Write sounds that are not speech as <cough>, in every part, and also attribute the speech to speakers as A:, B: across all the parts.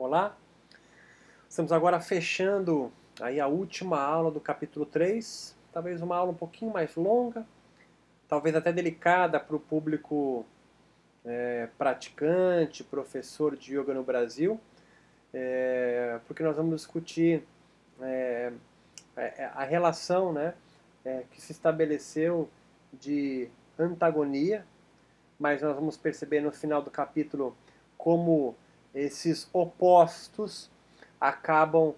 A: Olá, estamos agora fechando aí a última aula do capítulo 3, talvez uma aula um pouquinho mais longa, talvez até delicada para o público é, praticante, professor de yoga no Brasil, é, porque nós vamos discutir é, é a relação né, é, que se estabeleceu de antagonia, mas nós vamos perceber no final do capítulo como esses opostos acabam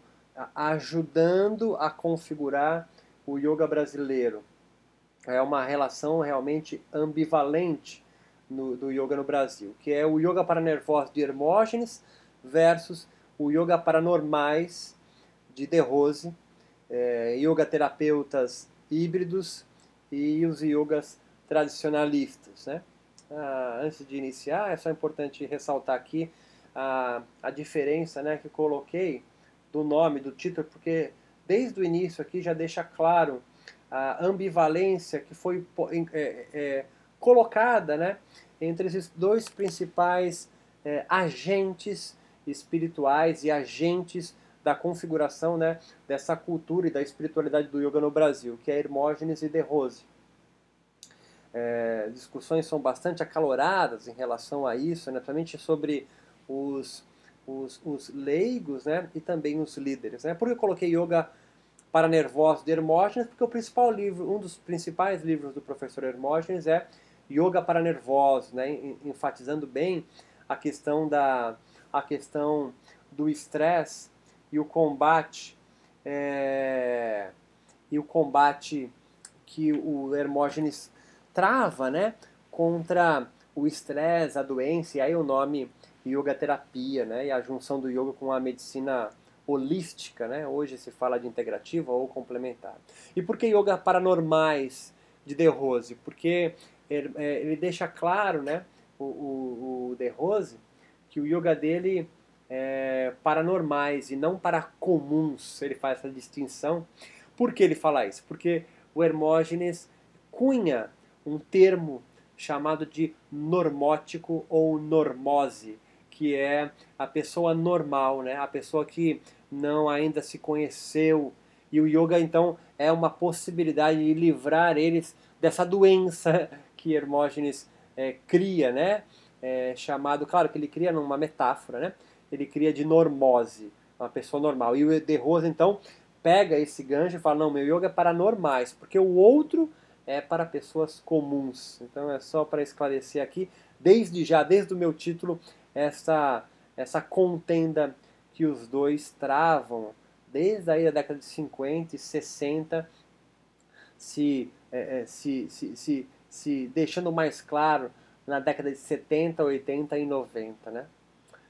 A: ajudando a configurar o yoga brasileiro. É uma relação realmente ambivalente no, do yoga no Brasil, que é o yoga para nervosos de Hermógenes versus o yoga para normais de De Rose, é, yoga terapeutas híbridos e os yogas tradicionalistas. Né? Ah, antes de iniciar, é só importante ressaltar aqui a, a diferença né, que coloquei do nome, do título, porque desde o início aqui já deixa claro a ambivalência que foi é, é, colocada né, entre esses dois principais é, agentes espirituais e agentes da configuração né, dessa cultura e da espiritualidade do yoga no Brasil, que é Hermógenes e De Rose. É, discussões são bastante acaloradas em relação a isso, né, principalmente sobre os, os, os, leigos né, e também os líderes. Né? Por que eu coloquei Yoga para Nervosos de Hermógenes? Porque o principal livro, um dos principais livros do professor Hermógenes é Yoga para Nervosos, né? enfatizando bem a questão, da, a questão do estresse e o combate é, e o combate que o Hermógenes trava né, contra o estresse, a doença, e aí o nome yoga terapia, né? E a junção do yoga com a medicina holística, né? Hoje se fala de integrativa ou complementar. E por que yoga paranormais de De Rose? Porque ele, é, ele deixa claro, né? O, o, o De Rose que o yoga dele é paranormais e não para comuns. Ele faz essa distinção. Por que ele fala isso? Porque o Hermógenes cunha um termo chamado de normótico ou normose, que é a pessoa normal, né? A pessoa que não ainda se conheceu. E o yoga então é uma possibilidade de livrar eles dessa doença <laughs> que Hermógenes é, cria, né? É, chamado, claro que ele cria numa metáfora, né? Ele cria de normose, uma pessoa normal. E o De Rose então pega esse gancho e fala: não, meu yoga é para normais, porque o outro é para pessoas comuns. Então é só para esclarecer aqui, desde já, desde o meu título, essa, essa contenda que os dois travam desde aí a década de 50 e 60, se, é, é, se, se, se, se deixando mais claro na década de 70, 80 e 90. Né?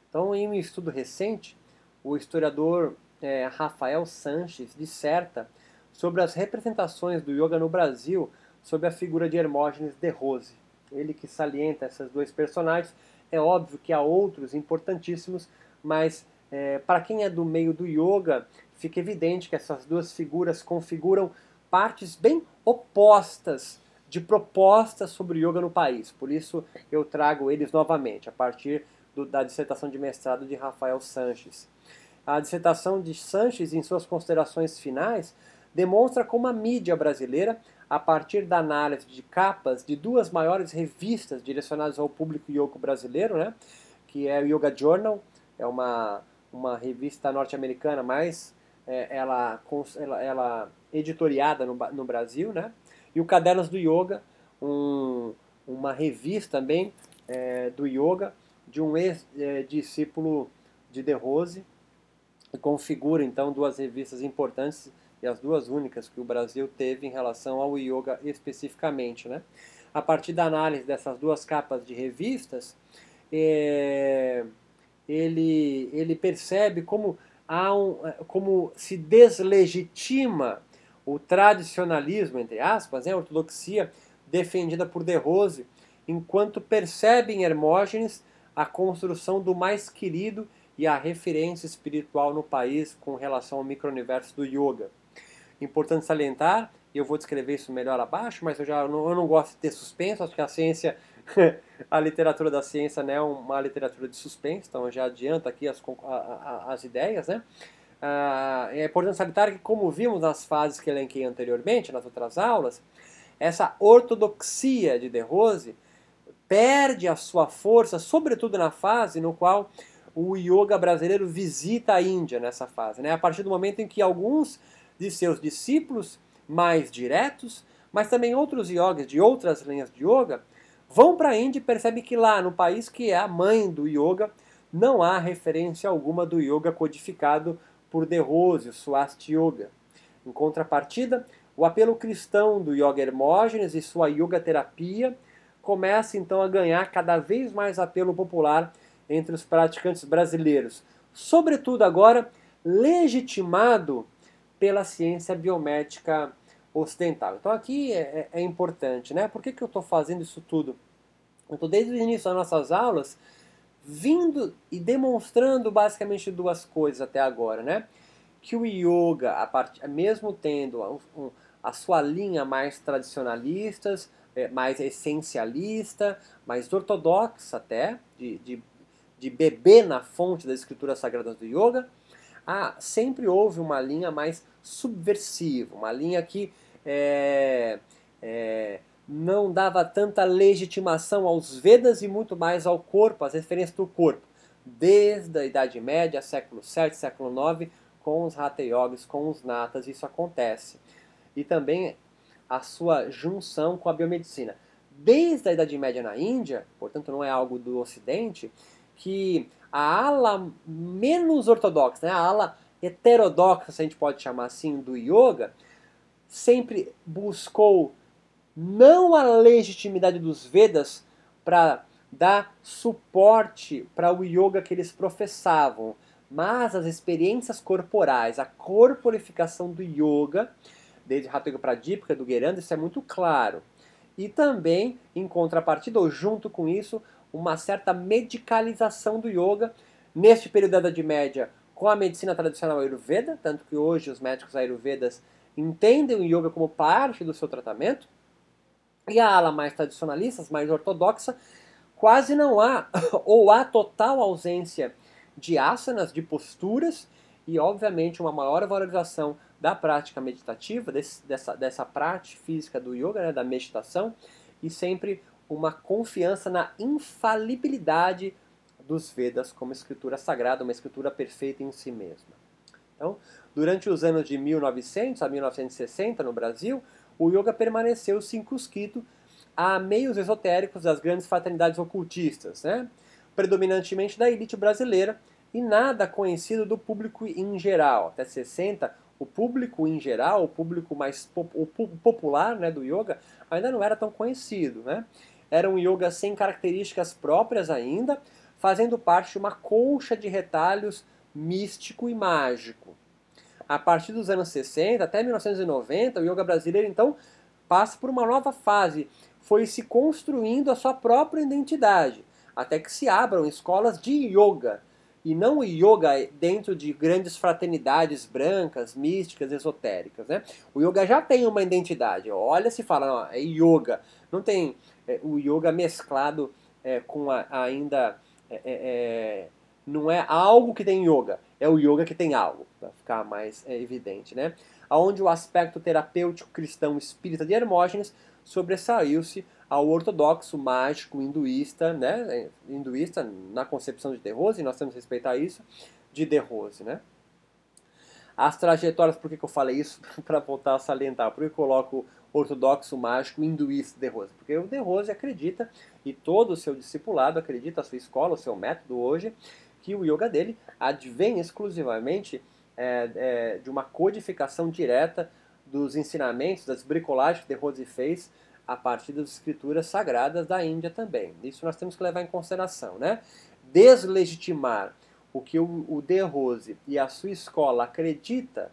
A: Então, em um estudo recente, o historiador é, Rafael Sanches disserta sobre as representações do yoga no Brasil sob a figura de Hermógenes de Rose. Ele que salienta esses dois personagens é óbvio que há outros importantíssimos, mas é, para quem é do meio do yoga, fica evidente que essas duas figuras configuram partes bem opostas de propostas sobre yoga no país. Por isso eu trago eles novamente, a partir do, da dissertação de mestrado de Rafael Sanches. A dissertação de Sanches, em suas considerações finais, demonstra como a mídia brasileira a partir da análise de capas de duas maiores revistas direcionadas ao público yoga brasileiro, né? que é o Yoga Journal, é uma, uma revista norte-americana, mas é, ela, ela, ela editoriada no, no Brasil, né? e o Cadernos do Yoga, um, uma revista também é, do yoga de um ex-discípulo é, de De Rose, que configura então duas revistas importantes e as duas únicas que o Brasil teve em relação ao yoga especificamente. Né? A partir da análise dessas duas capas de revistas, é, ele, ele percebe como, há um, como se deslegitima o tradicionalismo, entre aspas, né, a ortodoxia defendida por De Rose, enquanto percebe em Hermógenes a construção do mais querido e a referência espiritual no país com relação ao micro-universo do yoga. Importante salientar, e eu vou descrever isso melhor abaixo, mas eu já não, eu não gosto de ter suspenso, acho que a ciência <laughs> a literatura da ciência não é uma literatura de suspense, então já adianta aqui as, as ideias, né? Ah, é importante salientar que, como vimos nas fases que elenquei anteriormente, nas outras aulas, essa ortodoxia de De Rose perde a sua força, sobretudo na fase no qual o yoga brasileiro visita a Índia nessa fase. Né? A partir do momento em que alguns de seus discípulos mais diretos, mas também outros yogis de outras linhas de yoga, vão para a Índia e percebem que lá, no país que é a mãe do yoga, não há referência alguma do yoga codificado por De Rose, o Swasti Yoga. Em contrapartida, o apelo cristão do Yoga Hermógenes e sua yoga terapia começa então a ganhar cada vez mais apelo popular entre os praticantes brasileiros, sobretudo agora legitimado pela ciência biomédica ocidental. Então aqui é, é, é importante, né? Por que, que eu estou fazendo isso tudo? Eu estou desde o início das nossas aulas vindo e demonstrando basicamente duas coisas até agora, né? Que o yoga, a part... mesmo tendo um, um, a sua linha mais tradicionalistas, é, mais essencialista, mais ortodoxa até, de, de, de beber na fonte das escrituras sagradas do yoga, ah, sempre houve uma linha mais subversiva, uma linha que é, é, não dava tanta legitimação aos Vedas e muito mais ao corpo, às referências do corpo, desde a Idade Média, século VII, século IX, com os Hatha Yogis, com os Natas, isso acontece. E também a sua junção com a biomedicina. Desde a Idade Média na Índia, portanto não é algo do Ocidente, que a ala menos ortodoxa, né, a ala heterodoxa, se a gente pode chamar assim, do yoga, sempre buscou não a legitimidade dos Vedas para dar suporte para o yoga que eles professavam, mas as experiências corporais, a corporificação do yoga, desde Hatha Yoga Pradipika, do Geranda, isso é muito claro. E também, em contrapartida, ou junto com isso, uma certa medicalização do yoga, neste período da Idade Média, com a medicina tradicional Ayurveda, tanto que hoje os médicos Ayurvedas entendem o yoga como parte do seu tratamento, e a ala mais tradicionalista, mais ortodoxa, quase não há, <laughs> ou há total ausência de asanas, de posturas, e obviamente uma maior valorização da prática meditativa, desse, dessa, dessa prática física do yoga, né, da meditação, e sempre uma confiança na infalibilidade dos Vedas como escritura sagrada, uma escritura perfeita em si mesma. Então, durante os anos de 1900 a 1960 no Brasil, o yoga permaneceu circunscrito a meios esotéricos das grandes fraternidades ocultistas, né? predominantemente da elite brasileira, e nada conhecido do público em geral. Até 60, o público em geral, o público mais o popular né, do yoga, ainda não era tão conhecido. Né? Era um yoga sem características próprias ainda, fazendo parte de uma colcha de retalhos místico e mágico a partir dos anos 60 até 1990, o yoga brasileiro então passa por uma nova fase, foi se construindo a sua própria identidade, até que se abram escolas de yoga, e não o yoga dentro de grandes fraternidades brancas, místicas, esotéricas. Né? O yoga já tem uma identidade. Olha se fala, não, é yoga. Não tem é, o yoga mesclado é, com a, ainda. É, é, é não é algo que tem yoga é o yoga que tem algo, para ficar mais é, evidente, né? Onde o aspecto terapêutico cristão espírita de Hermógenes sobressaiu-se ao ortodoxo mágico hinduísta, né? Hinduísta na concepção de De Rose, e nós temos que respeitar isso, de De Rose, né? As trajetórias, por que, que eu falei isso? <laughs> para voltar a salientar, por que eu coloco ortodoxo mágico hinduísta De Rose? Porque o De Rose acredita, e todo o seu discipulado acredita, a sua escola, o seu método hoje, que o yoga dele advém exclusivamente é, é, de uma codificação direta dos ensinamentos, das bricolagens que De Rose fez a partir das escrituras sagradas da Índia também. Isso nós temos que levar em consideração. Né? Deslegitimar o que o, De Rose e a sua escola acredita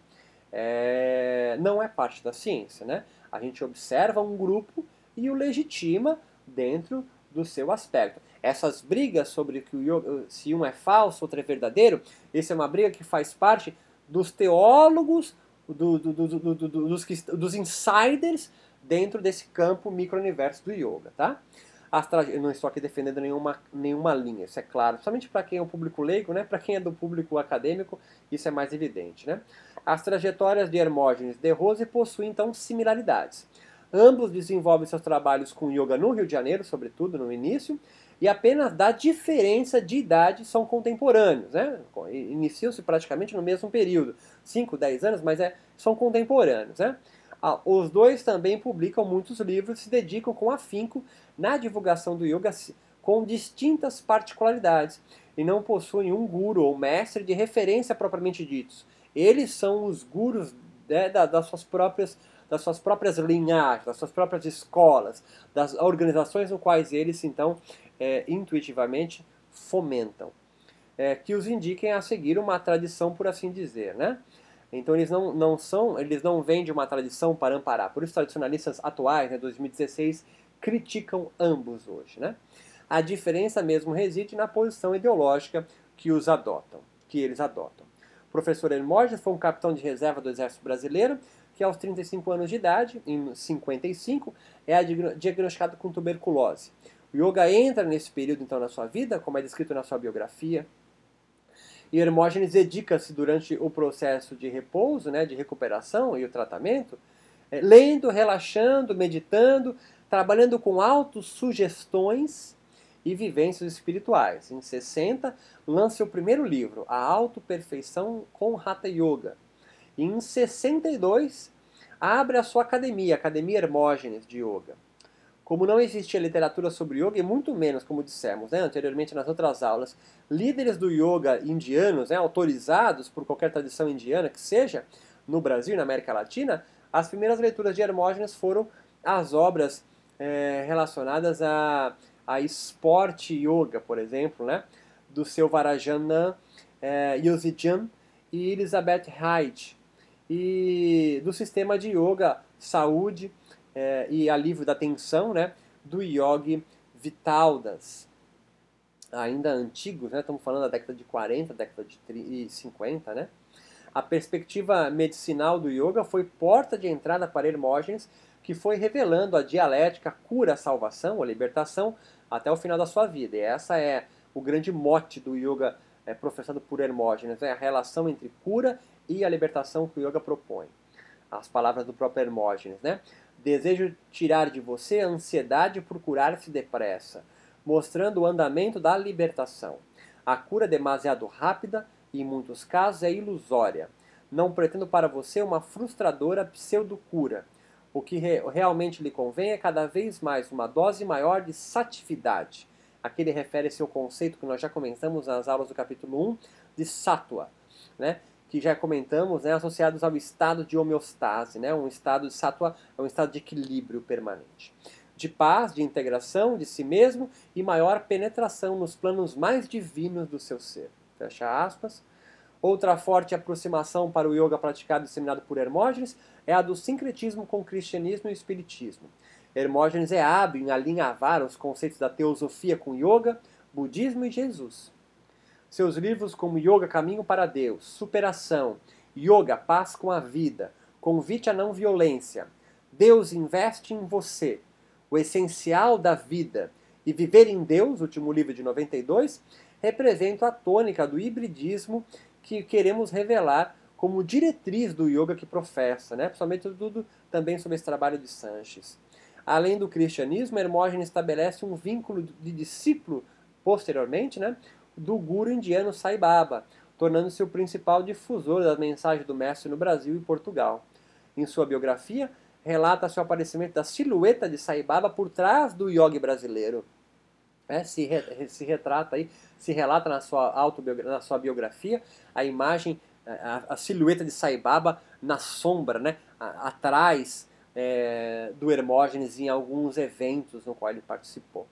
A: é, não é parte da ciência. Né? A gente observa um grupo e o legitima dentro do seu aspecto. Essas brigas sobre que yoga, se um é falso, outro é verdadeiro, essa é uma briga que faz parte dos teólogos, do, do, do, dos, dos insiders dentro desse campo micro-universo do yoga. Tá? Eu não estou aqui defendendo nenhuma, nenhuma linha, isso é claro. Somente para quem é o público leigo, né? para quem é do público acadêmico, isso é mais evidente. Né? As trajetórias de Hermógenes de Rose possuem, então, similaridades. Ambos desenvolvem seus trabalhos com yoga no Rio de Janeiro, sobretudo no início, e apenas da diferença de idade são contemporâneos. Né? Iniciam-se praticamente no mesmo período, 5, 10 anos, mas é, são contemporâneos. Né? Ah, os dois também publicam muitos livros e se dedicam com afinco na divulgação do yoga com distintas particularidades e não possuem um guru ou mestre de referência propriamente ditos. Eles são os gurus né, das suas próprias das suas próprias linhagens, das suas próprias escolas, das organizações no quais eles então é, intuitivamente fomentam, é, que os indiquem a seguir uma tradição, por assim dizer, né? Então eles não, não são, eles não vêm de uma tradição para amparar. Por isso tradicionalistas atuais, né, 2016, criticam ambos hoje, né? A diferença mesmo reside na posição ideológica que os adotam, que eles adotam. O professor Hermógenes foi um capitão de reserva do Exército Brasileiro que aos 35 anos de idade, em 55, é diagnosticado com tuberculose. O yoga entra nesse período então na sua vida, como é descrito na sua biografia, e Hermógenes dedica-se durante o processo de repouso, né, de recuperação e o tratamento, é, lendo, relaxando, meditando, trabalhando com autossugestões e vivências espirituais. Em 60, lança o primeiro livro, A Autoperfeição com Hatha Yoga. E em 62, abre a sua academia, Academia Hermógenes de Yoga. Como não existia literatura sobre yoga, e muito menos, como dissemos né, anteriormente nas outras aulas, líderes do yoga indianos, né, autorizados por qualquer tradição indiana que seja, no Brasil e na América Latina, as primeiras leituras de Hermógenes foram as obras é, relacionadas a, a esporte yoga, por exemplo, né, do seu Varajanan é, Yozijan e Elizabeth Hyde, e do sistema de yoga, saúde é, e alívio da tensão, né, do Yogi Vitaldas. Ainda antigos, né, estamos falando da década de 40, década de 50, né? A perspectiva medicinal do yoga foi porta de entrada para Hermógenes, que foi revelando a dialética cura-salvação ou libertação até o final da sua vida. E essa é o grande mote do yoga é, professado por Hermógenes, é a relação entre cura e a libertação que o yoga propõe. As palavras do próprio Hermógenes, né? Desejo tirar de você a ansiedade por curar-se depressa, mostrando o andamento da libertação. A cura é demasiado rápida e, em muitos casos, é ilusória. Não pretendo para você uma frustradora pseudo-cura. O que re realmente lhe convém é cada vez mais uma dose maior de satividade. Aqui ele refere-se ao conceito que nós já comentamos nas aulas do capítulo 1 de sattva, né? Que já comentamos, né, associados ao estado de homeostase, né, um estado de sattva é um estado de equilíbrio permanente, de paz, de integração de si mesmo e maior penetração nos planos mais divinos do seu ser. Fecha aspas. Outra forte aproximação para o yoga praticado e disseminado por Hermógenes é a do sincretismo com o cristianismo e o espiritismo. Hermógenes é hábil em alinhavar os conceitos da teosofia com yoga, budismo e Jesus. Seus livros como Yoga Caminho para Deus, Superação, Yoga Paz com a Vida, Convite à Não Violência, Deus investe em você, O Essencial da Vida e Viver em Deus, último livro de 92, representam a tônica do hibridismo que queremos revelar como diretriz do yoga que professa, né? principalmente tudo também sobre esse trabalho de Sanches. Além do cristianismo, Hermógenes estabelece um vínculo de discípulo posteriormente, né? Do guru indiano Sai Baba, tornando-se o principal difusor das mensagens do mestre no Brasil e Portugal. Em sua biografia, relata-se o aparecimento da silhueta de Sai Baba por trás do yogi brasileiro. É, se, re, se retrata aí, se relata na sua, na sua biografia a imagem, a, a silhueta de Sai Baba na sombra, né, atrás é, do Hermógenes em alguns eventos no qual ele participou.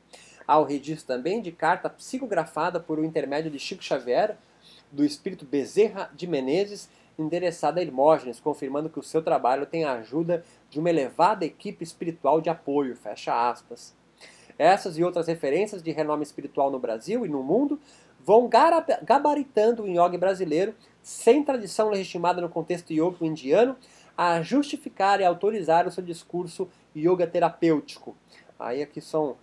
A: Há o registro também de carta psicografada por o intermédio de Chico Xavier, do espírito Bezerra de Menezes, endereçada a Hermógenes, confirmando que o seu trabalho tem a ajuda de uma elevada equipe espiritual de apoio, fecha aspas. Essas e outras referências de renome espiritual no Brasil e no mundo vão gabaritando o yoga brasileiro, sem tradição legitimada no contexto yoga indiano, a justificar e autorizar o seu discurso yoga terapêutico. Aí aqui são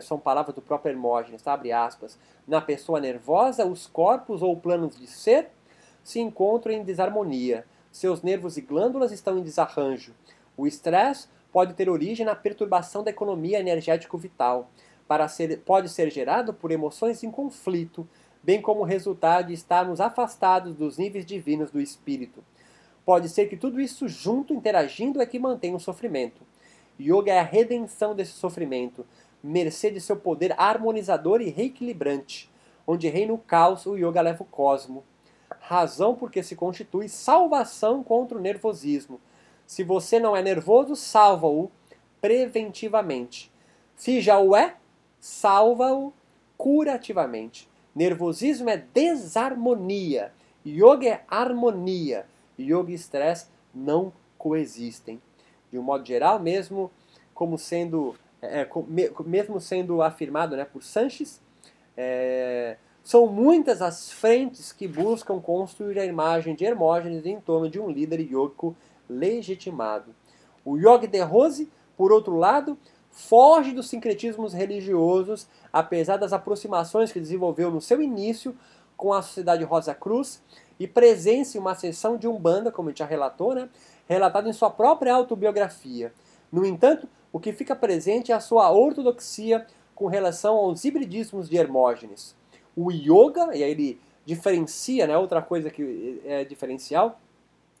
A: são palavras do próprio Hermógenes, abre aspas, na pessoa nervosa, os corpos ou planos de ser se encontram em desarmonia. Seus nervos e glândulas estão em desarranjo. O estresse pode ter origem na perturbação da economia energético-vital. Para ser, pode ser gerado por emoções em conflito, bem como resultado de estarmos afastados dos níveis divinos do espírito. Pode ser que tudo isso junto, interagindo, é que mantém o sofrimento. Yoga é a redenção desse sofrimento, mercê de seu poder harmonizador e reequilibrante. Onde reina o caos, o yoga leva o cosmo. Razão porque se constitui salvação contra o nervosismo. Se você não é nervoso, salva-o preventivamente. Se já o é, salva-o curativamente. Nervosismo é desarmonia. Yoga é harmonia. Yoga e estresse não coexistem. De um modo geral, mesmo como sendo, é, é mesmo sendo afirmado né, por Sanches, é, são muitas as frentes que buscam construir a imagem de Hermógenes em torno de um líder yogico legitimado. O Yogi de Rose, por outro lado, foge dos sincretismos religiosos, apesar das aproximações que desenvolveu no seu início com a Sociedade Rosa Cruz e presencia uma sessão de Umbanda, como a gente já relatou, né, relatado em sua própria autobiografia. No entanto, o que fica presente é a sua ortodoxia com relação aos hibridismos de Hermógenes. O yoga, e aí ele diferencia, né, outra coisa que é diferencial,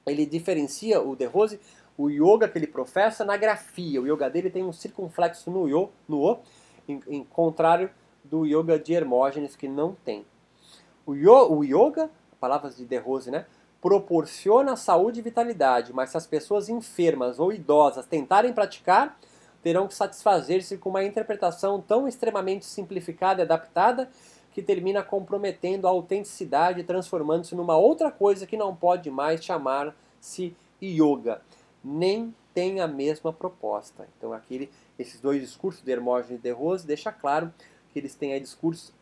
A: ele diferencia o De Rose o yoga que ele professa na grafia. O yoga dele tem um circunflexo no, yo, no O, em, em contrário do yoga de Hermógenes, que não tem. O, yo, o yoga, palavras de De Rose, né? proporciona saúde e vitalidade, mas se as pessoas enfermas ou idosas tentarem praticar, terão que satisfazer-se com uma interpretação tão extremamente simplificada e adaptada que termina comprometendo a autenticidade e transformando-se numa outra coisa que não pode mais chamar-se yoga nem tem a mesma proposta. Então aqui esses dois discursos de Hermógenes e de Rose deixa claro que eles têm aí discursos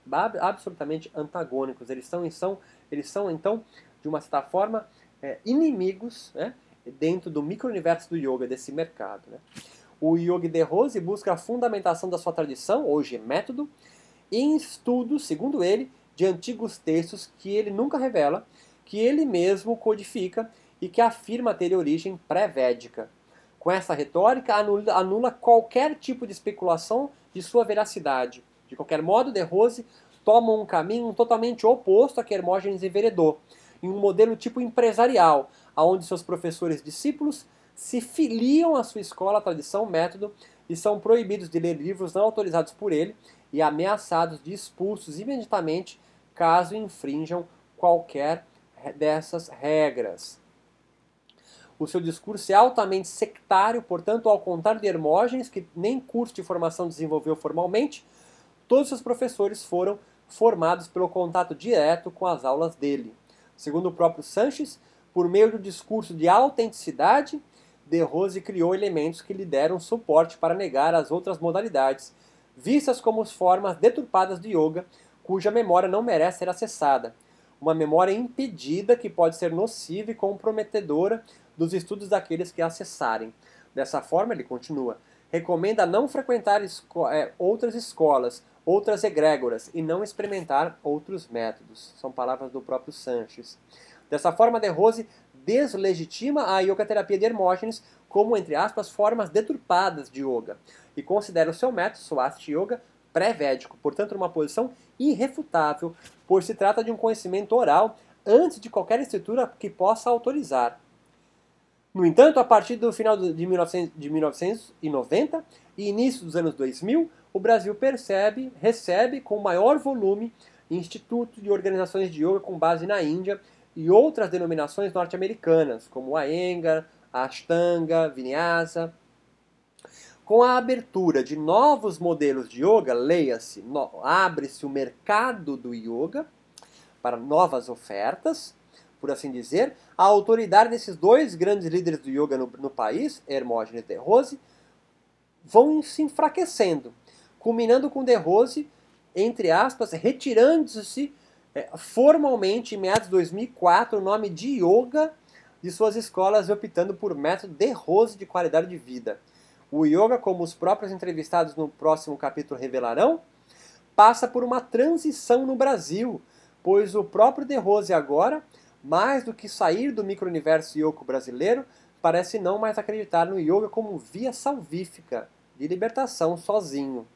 A: absolutamente antagônicos. Eles são, são, eles são então, de uma certa forma, é, inimigos né, dentro do micro-universo do yoga, desse mercado. Né? O Yogi de Rose busca a fundamentação da sua tradição, hoje método, em estudos, segundo ele, de antigos textos que ele nunca revela, que ele mesmo codifica e que afirma ter origem pré-védica. Com essa retórica, anula, anula, qualquer tipo de especulação de sua veracidade. De qualquer modo, De Rose toma um caminho totalmente oposto a que Hermógenes enveredou, em um modelo tipo empresarial, onde seus professores discípulos se filiam à sua escola, tradição, método e são proibidos de ler livros não autorizados por ele e ameaçados de expulsos imediatamente caso infrinjam qualquer dessas regras. O seu discurso é altamente sectário, portanto, ao contrário de Hermógenes, que nem curso de formação desenvolveu formalmente, todos os professores foram formados pelo contato direto com as aulas dele. Segundo o próprio Sanches, por meio do discurso de autenticidade, De Rose criou elementos que lhe deram suporte para negar as outras modalidades, vistas como formas deturpadas de yoga, cuja memória não merece ser acessada. Uma memória impedida que pode ser nociva e comprometedora dos estudos daqueles que acessarem. Dessa forma, ele continua, recomenda não frequentar esco é, outras escolas, outras egrégoras e não experimentar outros métodos. São palavras do próprio Sanches. Dessa forma, De Rose deslegitima a yoga terapia de Hermógenes como, entre aspas, formas deturpadas de yoga e considera o seu método, Swasti Yoga, pré-védico, portanto, numa posição irrefutável, pois se trata de um conhecimento oral antes de qualquer estrutura que possa autorizar. No entanto, a partir do final de, 1900, de 1990 e início dos anos 2000, o Brasil percebe, recebe com maior volume institutos e organizações de yoga com base na Índia e outras denominações norte-americanas, como a Enga, a Ashtanga, Vinyasa. Com a abertura de novos modelos de yoga, leia-se, abre-se o mercado do yoga para novas ofertas, por assim dizer, a autoridade desses dois grandes líderes do yoga no, no país, Hermógenes De Rose, vão se enfraquecendo, culminando com De Rose, entre aspas, retirando-se formalmente em meados de 2004 o nome de yoga de suas escolas optando por método De Rose de qualidade de vida. O yoga, como os próprios entrevistados no próximo capítulo revelarão, passa por uma transição no Brasil, pois o próprio De Rose agora, mais do que sair do micro-universo yoga brasileiro, parece não mais acreditar no yoga como via salvífica de libertação sozinho.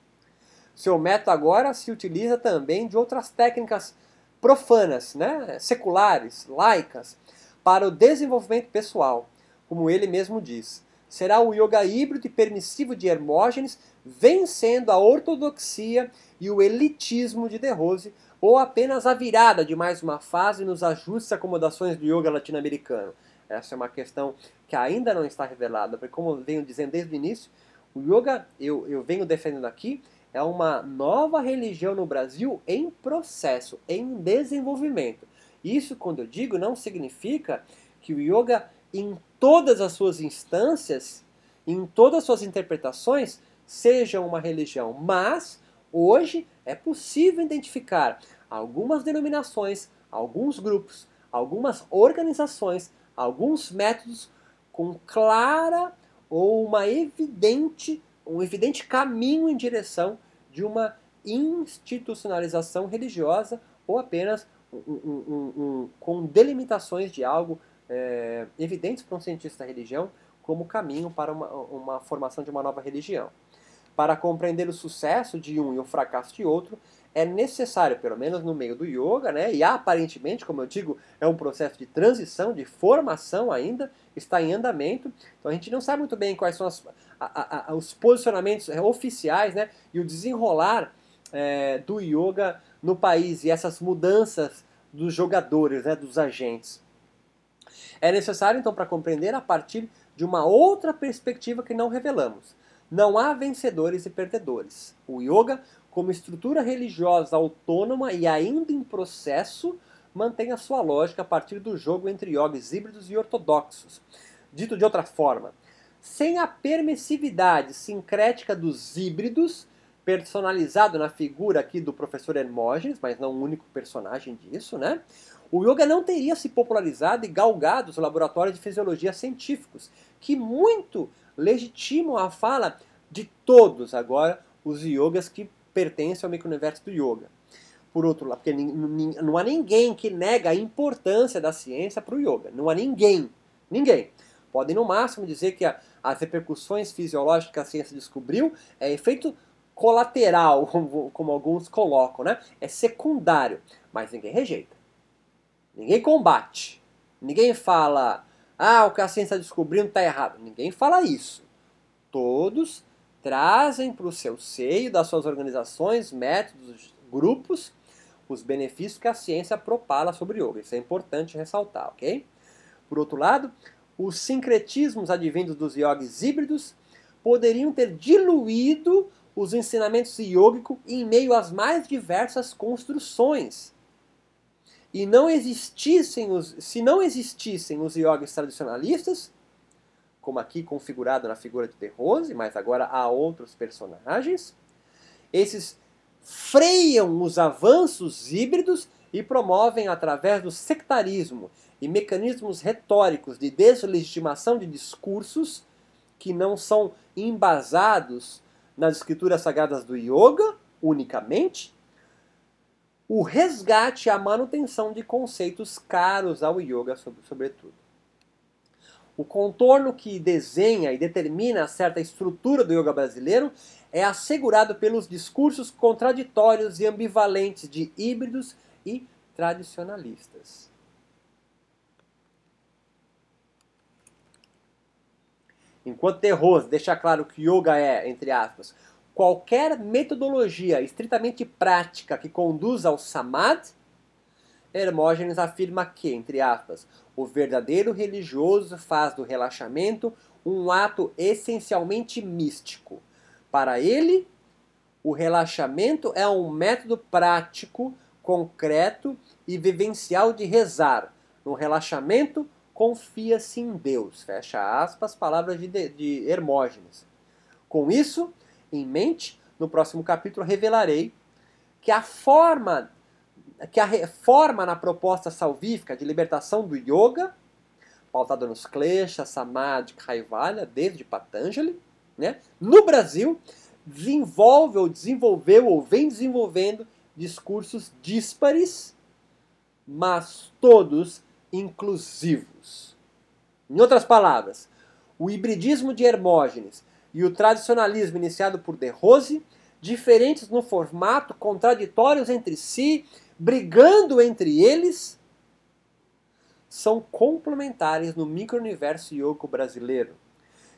A: Seu método agora se utiliza também de outras técnicas profanas, né, seculares, laicas, para o desenvolvimento pessoal, como ele mesmo diz será o yoga híbrido e permissivo de Hermógenes, vencendo a ortodoxia e o elitismo de De Rose, ou apenas a virada de mais uma fase nos ajustes e acomodações do yoga latino-americano. Essa é uma questão que ainda não está revelada, porque como eu venho dizendo desde o início, o yoga, eu, eu venho defendendo aqui, é uma nova religião no Brasil em processo, em desenvolvimento. Isso, quando eu digo, não significa que o yoga em todas as suas instâncias, em todas as suas interpretações, seja uma religião. Mas, hoje, é possível identificar algumas denominações, alguns grupos, algumas organizações, alguns métodos com clara ou uma evidente, um evidente caminho em direção de uma institucionalização religiosa ou apenas um, um, um, com delimitações de algo é, evidentes para um cientista da religião como caminho para uma, uma formação de uma nova religião. Para compreender o sucesso de um e o fracasso de outro, é necessário, pelo menos no meio do yoga, né, e aparentemente, como eu digo, é um processo de transição, de formação ainda, está em andamento. Então a gente não sabe muito bem quais são as, a, a, os posicionamentos oficiais né, e o desenrolar é, do yoga no país e essas mudanças dos jogadores, né, dos agentes. É necessário, então, para compreender a partir de uma outra perspectiva que não revelamos. Não há vencedores e perdedores. O yoga, como estrutura religiosa autônoma e ainda em processo, mantém a sua lógica a partir do jogo entre yogis híbridos e ortodoxos. Dito de outra forma, sem a permissividade sincrética dos híbridos, personalizado na figura aqui do professor Hermógenes, mas não o único personagem disso, né? O yoga não teria se popularizado e galgado os laboratórios de fisiologia científicos, que muito legitimam a fala de todos agora os yogas que pertencem ao micro-universo do yoga. Por outro lado, porque não há ninguém que nega a importância da ciência para o yoga. Não há ninguém. Ninguém. Podem no máximo dizer que a, as repercussões fisiológicas que a ciência descobriu é efeito colateral, <laughs> como, como alguns colocam, né? É secundário, mas ninguém rejeita. Ninguém combate. Ninguém fala, ah, o que a ciência está descobrindo está errado. Ninguém fala isso. Todos trazem para o seu seio, das suas organizações, métodos, grupos, os benefícios que a ciência propala sobre yoga. Isso é importante ressaltar, ok? Por outro lado, os sincretismos advindos dos yogis híbridos poderiam ter diluído os ensinamentos yógicos em meio às mais diversas construções e não existissem os, se não existissem os yogis tradicionalistas, como aqui configurado na figura de De Rose, mas agora há outros personagens, esses freiam os avanços híbridos e promovem, através do sectarismo e mecanismos retóricos de deslegitimação de discursos que não são embasados nas escrituras sagradas do yoga unicamente, o resgate e a manutenção de conceitos caros ao yoga, sobretudo. O contorno que desenha e determina certa estrutura do yoga brasileiro é assegurado pelos discursos contraditórios e ambivalentes de híbridos e tradicionalistas. Enquanto De Rose deixa claro que yoga é, entre aspas, qualquer metodologia estritamente prática que conduza ao samadhi, Hermógenes afirma que, entre aspas, o verdadeiro religioso faz do relaxamento um ato essencialmente místico. Para ele, o relaxamento é um método prático, concreto e vivencial de rezar. No relaxamento, confia-se em Deus. Fecha aspas, palavras de, de Hermógenes. Com isso, em mente, no próximo capítulo revelarei que a forma que a reforma na proposta salvífica de libertação do yoga, pautada nos kleshas, samadhi, kaivalya, desde Patanjali, né, no Brasil, desenvolve ou desenvolveu ou vem desenvolvendo discursos díspares, mas todos inclusivos. Em outras palavras, o hibridismo de Hermógenes e o tradicionalismo iniciado por De Rose, diferentes no formato, contraditórios entre si, brigando entre eles, são complementares no micro-universo yoga brasileiro.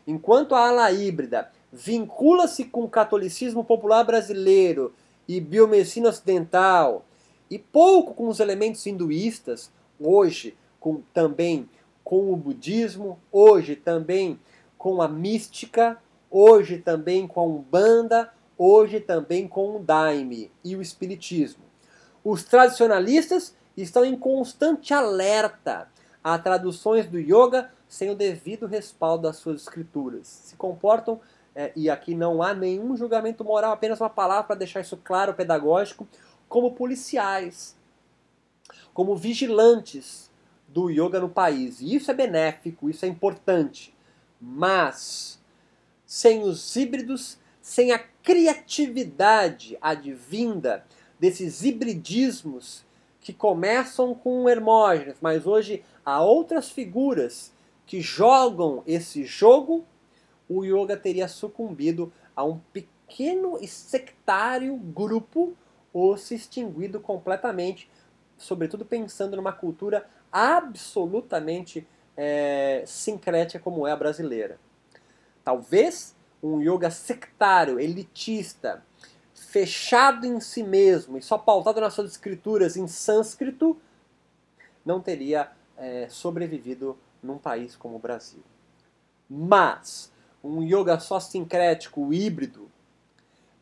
A: Enquanto a ala híbrida vincula-se com o catolicismo popular brasileiro e biomedicina ocidental, e pouco com os elementos hinduístas, hoje com, também com o budismo, hoje também com a mística, hoje também com a umbanda, hoje também com o daime e o espiritismo. Os tradicionalistas estão em constante alerta a traduções do yoga sem o devido respaldo das suas escrituras. Se comportam, é, e aqui não há nenhum julgamento moral, apenas uma palavra para deixar isso claro, pedagógico, como policiais, como vigilantes do yoga no país. E isso é benéfico, isso é importante. Mas, sem os híbridos, sem a criatividade advinda desses hibridismos que começam com Hermógenes, mas hoje há outras figuras que jogam esse jogo, o yoga teria sucumbido a um pequeno e sectário grupo ou se extinguido completamente, sobretudo pensando numa cultura absolutamente é, sincrética como é a brasileira. Talvez um yoga sectário, elitista, fechado em si mesmo e só pautado nas suas escrituras em sânscrito, não teria é, sobrevivido num país como o Brasil. Mas um yoga só sincrético, híbrido,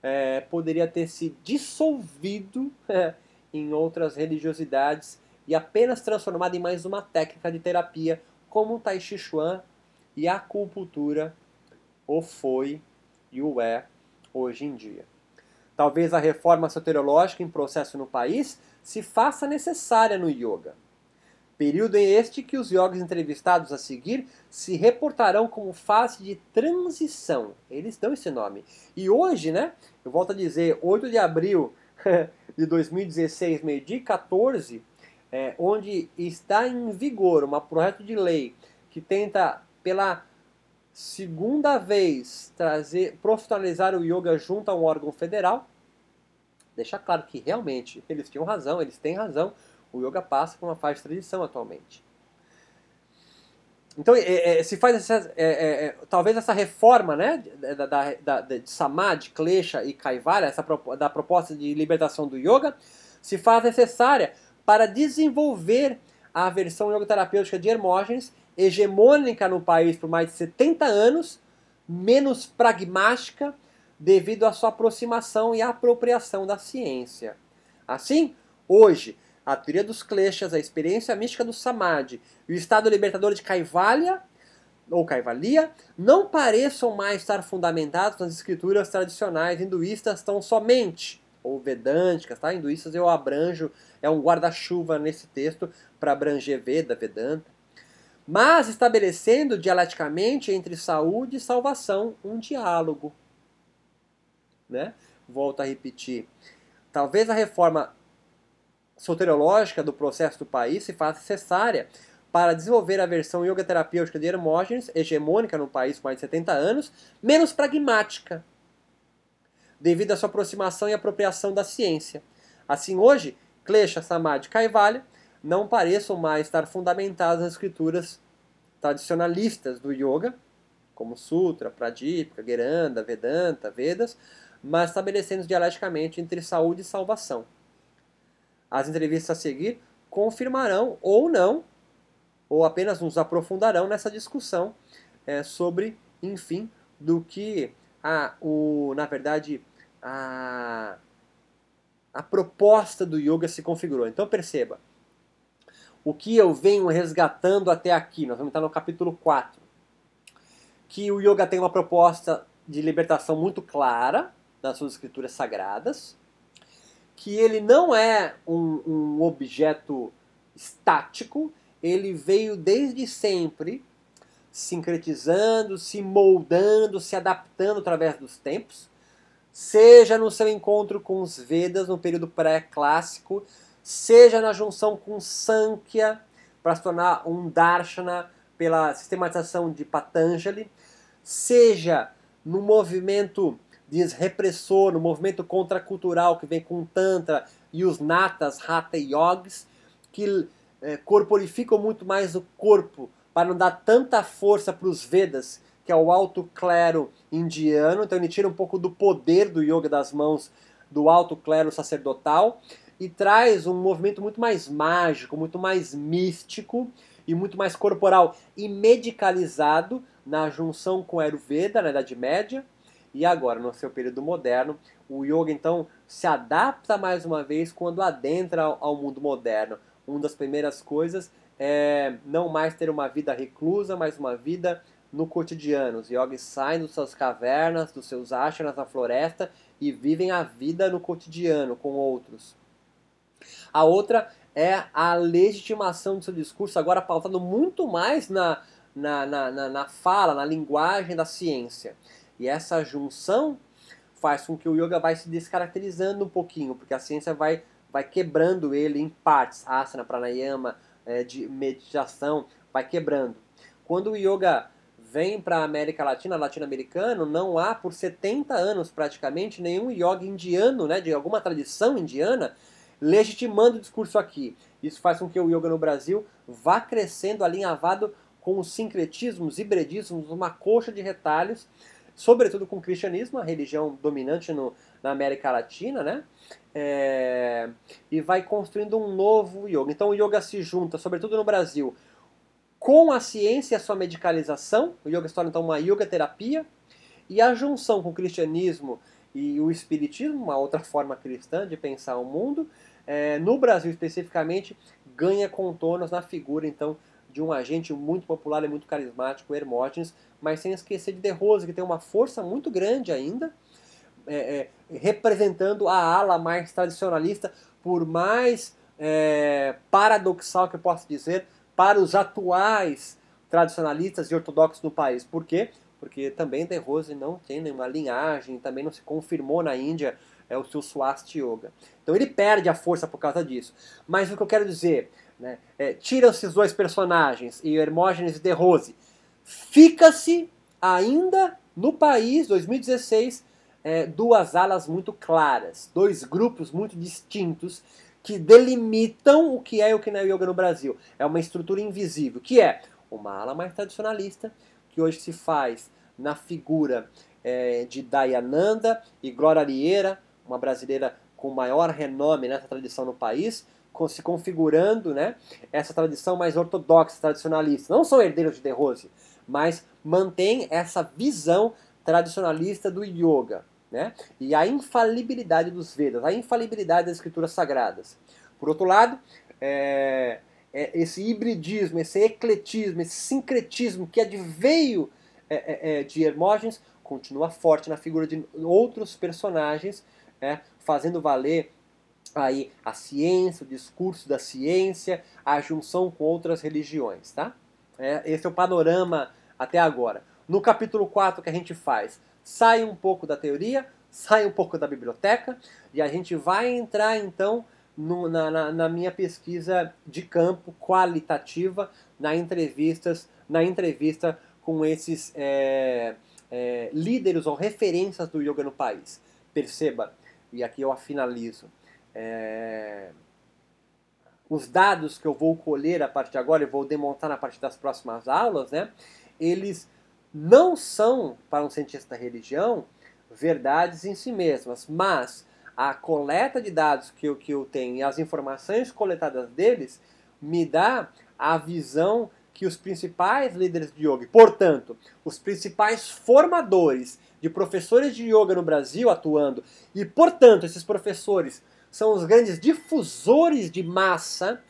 A: é, poderia ter se dissolvido é, em outras religiosidades e apenas transformado em mais uma técnica de terapia, como o Tai Chi Chuan e a acupuntura o foi e o é hoje em dia. Talvez a reforma soteriológica em processo no país se faça necessária no yoga. Período em este que os yogis entrevistados a seguir se reportarão como fase de transição. Eles dão esse nome. E hoje, né, eu volto a dizer, 8 de abril <laughs> de 2016, meio-dia 14, é, onde está em vigor um projeto de lei que tenta, pela segunda vez trazer, profissionalizar o yoga junto a um órgão federal, deixar claro que realmente eles tinham razão, eles têm razão, o yoga passa por uma fase de transição atualmente. Então, é, é, se faz essa, é, é, é talvez essa reforma né, da, da, da, de Samadhi, Klesha e Kaivalya, essa, da proposta de libertação do yoga, se faz necessária para desenvolver a versão yoga terapêutica de Hermógenes hegemônica no país por mais de 70 anos, menos pragmática devido à sua aproximação e apropriação da ciência. Assim, hoje, a teoria dos kleshas, a experiência mística do samadhi e o estado libertador de Kaivalya ou Kaivalya não pareçam mais estar fundamentados nas escrituras tradicionais hinduístas tão somente, ou vedânticas, tá? Hinduístas eu abranjo, é um guarda-chuva nesse texto para abranger Veda, Vedanta mas estabelecendo dialeticamente entre saúde e salvação um diálogo. Né? Volto a repetir. Talvez a reforma soteriológica do processo do país se faça necessária para desenvolver a versão yoga terapêutica de Hermógenes, hegemônica no país com mais de 70 anos, menos pragmática, devido à sua aproximação e apropriação da ciência. Assim, hoje, Klesha, Samadhi Kaivalya não pareçam mais estar fundamentadas nas escrituras tradicionalistas do yoga, como Sutra, Pradipika, Geranda, Vedanta, Vedas, mas estabelecendo dialeticamente entre saúde e salvação. As entrevistas a seguir confirmarão ou não, ou apenas nos aprofundarão nessa discussão é, sobre, enfim, do que a, o, na verdade, a, a proposta do yoga se configurou. Então perceba, o que eu venho resgatando até aqui, nós vamos estar no capítulo 4, que o yoga tem uma proposta de libertação muito clara nas suas escrituras sagradas, que ele não é um, um objeto estático, ele veio desde sempre sincretizando, se moldando, se adaptando através dos tempos, seja no seu encontro com os Vedas no período pré-clássico, seja na junção com Sankhya para se tornar um Darshana pela sistematização de Patanjali, seja no movimento desrepressor, no movimento contracultural que vem com o Tantra e os Natas, Hatha Yogis, que é, corporificam muito mais o corpo para não dar tanta força para os Vedas, que é o alto clero indiano. Então ele tira um pouco do poder do yoga das mãos do alto clero sacerdotal e traz um movimento muito mais mágico, muito mais místico e muito mais corporal e medicalizado na junção com a Ayurveda na Idade Média e agora no seu período moderno. O yoga então se adapta mais uma vez quando adentra ao mundo moderno. Uma das primeiras coisas é, não mais ter uma vida reclusa, mas uma vida no cotidiano. Os yogis saem das suas cavernas, dos seus ashramas na floresta e vivem a vida no cotidiano com outros. A outra é a legitimação do seu discurso, agora pautado muito mais na, na, na, na, na fala, na linguagem da ciência. E essa junção faz com que o yoga vai se descaracterizando um pouquinho, porque a ciência vai, vai quebrando ele em partes, asana, pranayama, é, de meditação, vai quebrando. Quando o yoga vem para a América Latina, latino-americano, não há por 70 anos praticamente nenhum yoga indiano, né, de alguma tradição indiana, legitimando o discurso aqui. Isso faz com que o yoga no Brasil vá crescendo alinhavado com os sincretismos, hibridismos, uma coxa de retalhos, sobretudo com o cristianismo, a religião dominante no, na América Latina, né? É, e vai construindo um novo yoga. Então o yoga se junta, sobretudo no Brasil, com a ciência e a sua medicalização. O yoga se torna então uma yoga terapia. E a junção com o cristianismo e o espiritismo, uma outra forma cristã de pensar o mundo, é, no Brasil especificamente, ganha contornos na figura então de um agente muito popular e muito carismático, Hermógenes, mas sem esquecer de De Rose, que tem uma força muito grande ainda, é, é, representando a ala mais tradicionalista, por mais é, paradoxal que eu possa dizer, para os atuais tradicionalistas e ortodoxos no país. Por quê? Porque também De Rose não tem nenhuma linhagem, também não se confirmou na Índia é o seu Swasti Yoga. Então ele perde a força por causa disso. Mas o que eu quero dizer, né, é, tira esses dois personagens, e Hermógenes e De Rose, fica-se ainda no país, 2016, é, duas alas muito claras, dois grupos muito distintos que delimitam o que é e o que não é yoga no Brasil. É uma estrutura invisível, que é uma ala mais tradicionalista, que hoje se faz na figura é, de Dayananda e Glória Arieira, uma brasileira com maior renome nessa tradição no país, se configurando né, essa tradição mais ortodoxa, tradicionalista. Não são herdeiros de De Rose, mas mantém essa visão tradicionalista do yoga. Né? E a infalibilidade dos Vedas, a infalibilidade das escrituras sagradas. Por outro lado, é, é esse hibridismo, esse ecletismo, esse sincretismo que adveio é, é, é, de Hermógenes continua forte na figura de outros personagens, né? fazendo valer aí a ciência, o discurso da ciência, a junção com outras religiões. Tá? É, esse é o panorama até agora. No capítulo 4 que a gente faz, sai um pouco da teoria, sai um pouco da biblioteca e a gente vai entrar então no, na, na, minha pesquisa de campo qualitativa, na entrevistas, na entrevista com esses é, é, líderes ou referências do yoga no país. Perceba, e aqui eu finalizo, é, os dados que eu vou colher a partir de agora e vou demonstrar na partir das próximas aulas, né, eles não são, para um cientista da religião, verdades em si mesmas, mas a coleta de dados que eu, que eu tenho e as informações coletadas deles me dá a visão que os principais líderes de yoga, portanto, os principais formadores de professores de yoga no Brasil atuando, e portanto, esses professores são os grandes difusores de massa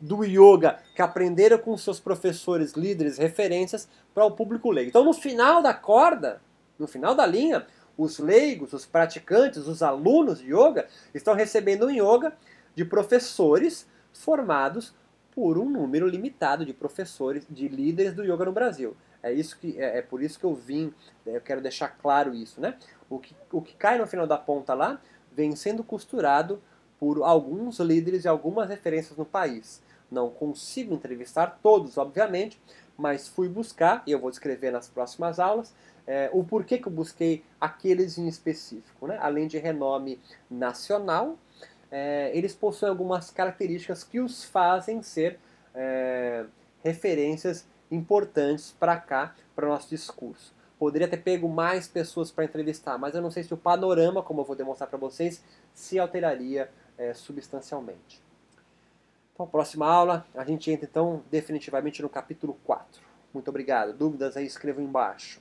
A: do yoga que aprenderam com seus professores, líderes, referências para o público leigo. Então, no final da corda, no final da linha, os leigos, os praticantes, os alunos de yoga estão recebendo um yoga de professores formados por um número limitado de professores, de líderes do yoga no Brasil. É isso que é, é por isso que eu vim, né, eu quero deixar claro isso, né? O que, o que cai no final da ponta lá vem sendo costurado por alguns líderes e algumas referências no país. Não consigo entrevistar todos, obviamente, mas fui buscar, e eu vou descrever nas próximas aulas, é, o porquê que eu busquei aqueles em específico. Né? Além de renome nacional, é, eles possuem algumas características que os fazem ser é, referências importantes para cá, para o nosso discurso. Poderia ter pego mais pessoas para entrevistar, mas eu não sei se o panorama, como eu vou demonstrar para vocês, se alteraria é, substancialmente. Então, próxima aula, a gente entra então definitivamente no capítulo 4. Muito obrigado. Dúvidas aí, escrevam embaixo.